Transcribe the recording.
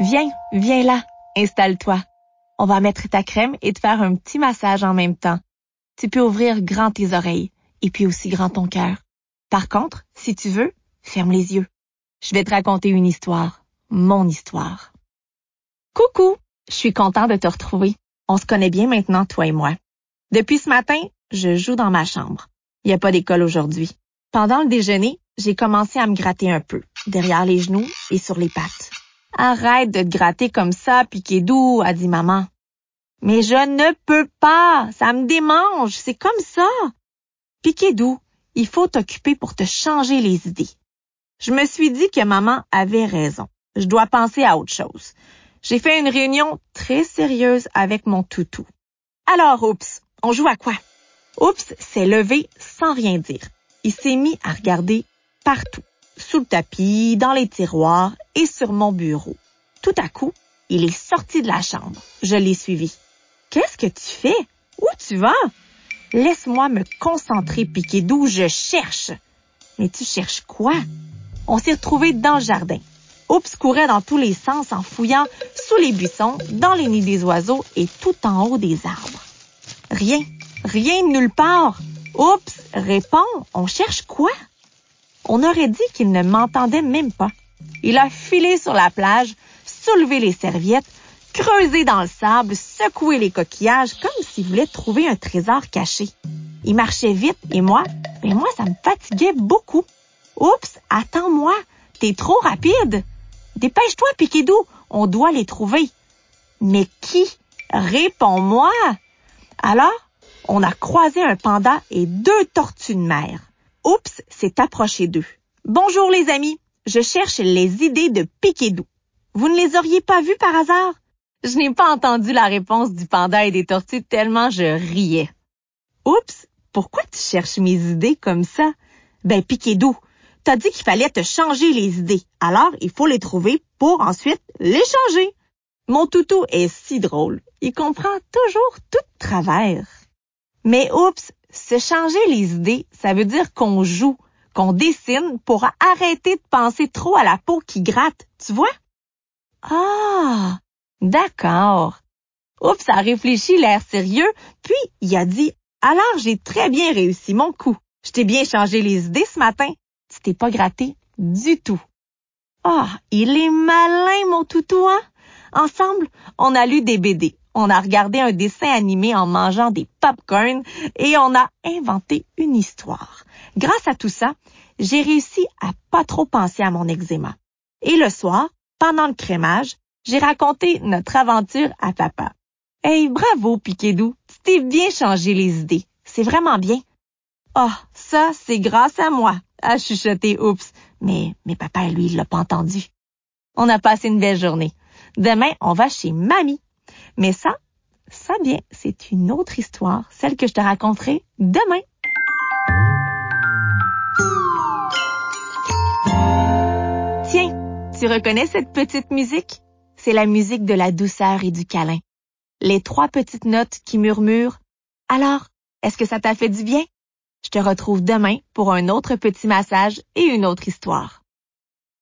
Viens, viens là, installe-toi. On va mettre ta crème et te faire un petit massage en même temps. Tu peux ouvrir grand tes oreilles et puis aussi grand ton cœur. Par contre, si tu veux, ferme les yeux. Je vais te raconter une histoire, mon histoire. Coucou, je suis content de te retrouver. On se connaît bien maintenant, toi et moi. Depuis ce matin, je joue dans ma chambre. Il n'y a pas d'école aujourd'hui. Pendant le déjeuner, j'ai commencé à me gratter un peu, derrière les genoux et sur les pattes. Arrête de te gratter comme ça, piqué doux, a dit maman. Mais je ne peux pas, ça me démange, c'est comme ça. Piqué doux, il faut t'occuper pour te changer les idées. Je me suis dit que maman avait raison. Je dois penser à autre chose. J'ai fait une réunion très sérieuse avec mon toutou. Alors, oups, on joue à quoi? Oups s'est levé sans rien dire. Il s'est mis à regarder partout, sous le tapis, dans les tiroirs et sur mon bureau. Tout à coup, il est sorti de la chambre. Je l'ai suivi. Qu'est-ce que tu fais? Où tu vas? Laisse-moi me concentrer, piqué d'où je cherche. Mais tu cherches quoi? On s'est retrouvés dans le jardin. Oups courait dans tous les sens en fouillant sous les buissons, dans les nids des oiseaux et tout en haut des arbres. Rien, rien nulle part. Oups, réponds, on cherche quoi? On aurait dit qu'il ne m'entendait même pas. Il a filé sur la plage, soulevé les serviettes, creusé dans le sable, secoué les coquillages comme s'il voulait trouver un trésor caché. Il marchait vite et moi, mais moi, ça me fatiguait beaucoup. Oups, attends-moi, t'es trop rapide. Dépêche-toi, Piquidou, on doit les trouver. Mais qui? Réponds-moi. Alors, on a croisé un panda et deux tortues de mer. Oups s'est approché d'eux. Bonjour les amis, je cherche les idées de Piquidou. Vous ne les auriez pas vues par hasard? Je n'ai pas entendu la réponse du panda et des tortues tellement je riais. Oups, pourquoi tu cherches mes idées comme ça? Ben, Piquidou, t'as dit qu'il fallait te changer les idées. Alors, il faut les trouver pour ensuite les changer. Mon toutou est si drôle. Il comprend toujours tout de travers. Mais oups, se changer les idées, ça veut dire qu'on joue, qu'on dessine pour arrêter de penser trop à la peau qui gratte, tu vois? Ah, d'accord. Oups a réfléchi l'air sérieux, puis il a dit, alors j'ai très bien réussi mon coup. Je t'ai bien changé les idées ce matin. Tu t'es pas gratté du tout. Ah, il est malin, mon toutou, hein? Ensemble, on a lu des BD, on a regardé un dessin animé en mangeant des popcorn et on a inventé une histoire. Grâce à tout ça, j'ai réussi à pas trop penser à mon eczéma. Et le soir, pendant le crémage, j'ai raconté notre aventure à papa. Hey, bravo, Piquedou, tu t'es bien changé les idées. C'est vraiment bien. Oh, ça, c'est grâce à moi, a chuchoté Oups. Mais, mais papa, lui, il l'a pas entendu. On a passé une belle journée. Demain, on va chez mamie. Mais ça, ça bien, c'est une autre histoire, celle que je te raconterai demain. Tiens, tu reconnais cette petite musique? C'est la musique de la douceur et du câlin. Les trois petites notes qui murmurent. Alors, est-ce que ça t'a fait du bien? Je te retrouve demain pour un autre petit massage et une autre histoire.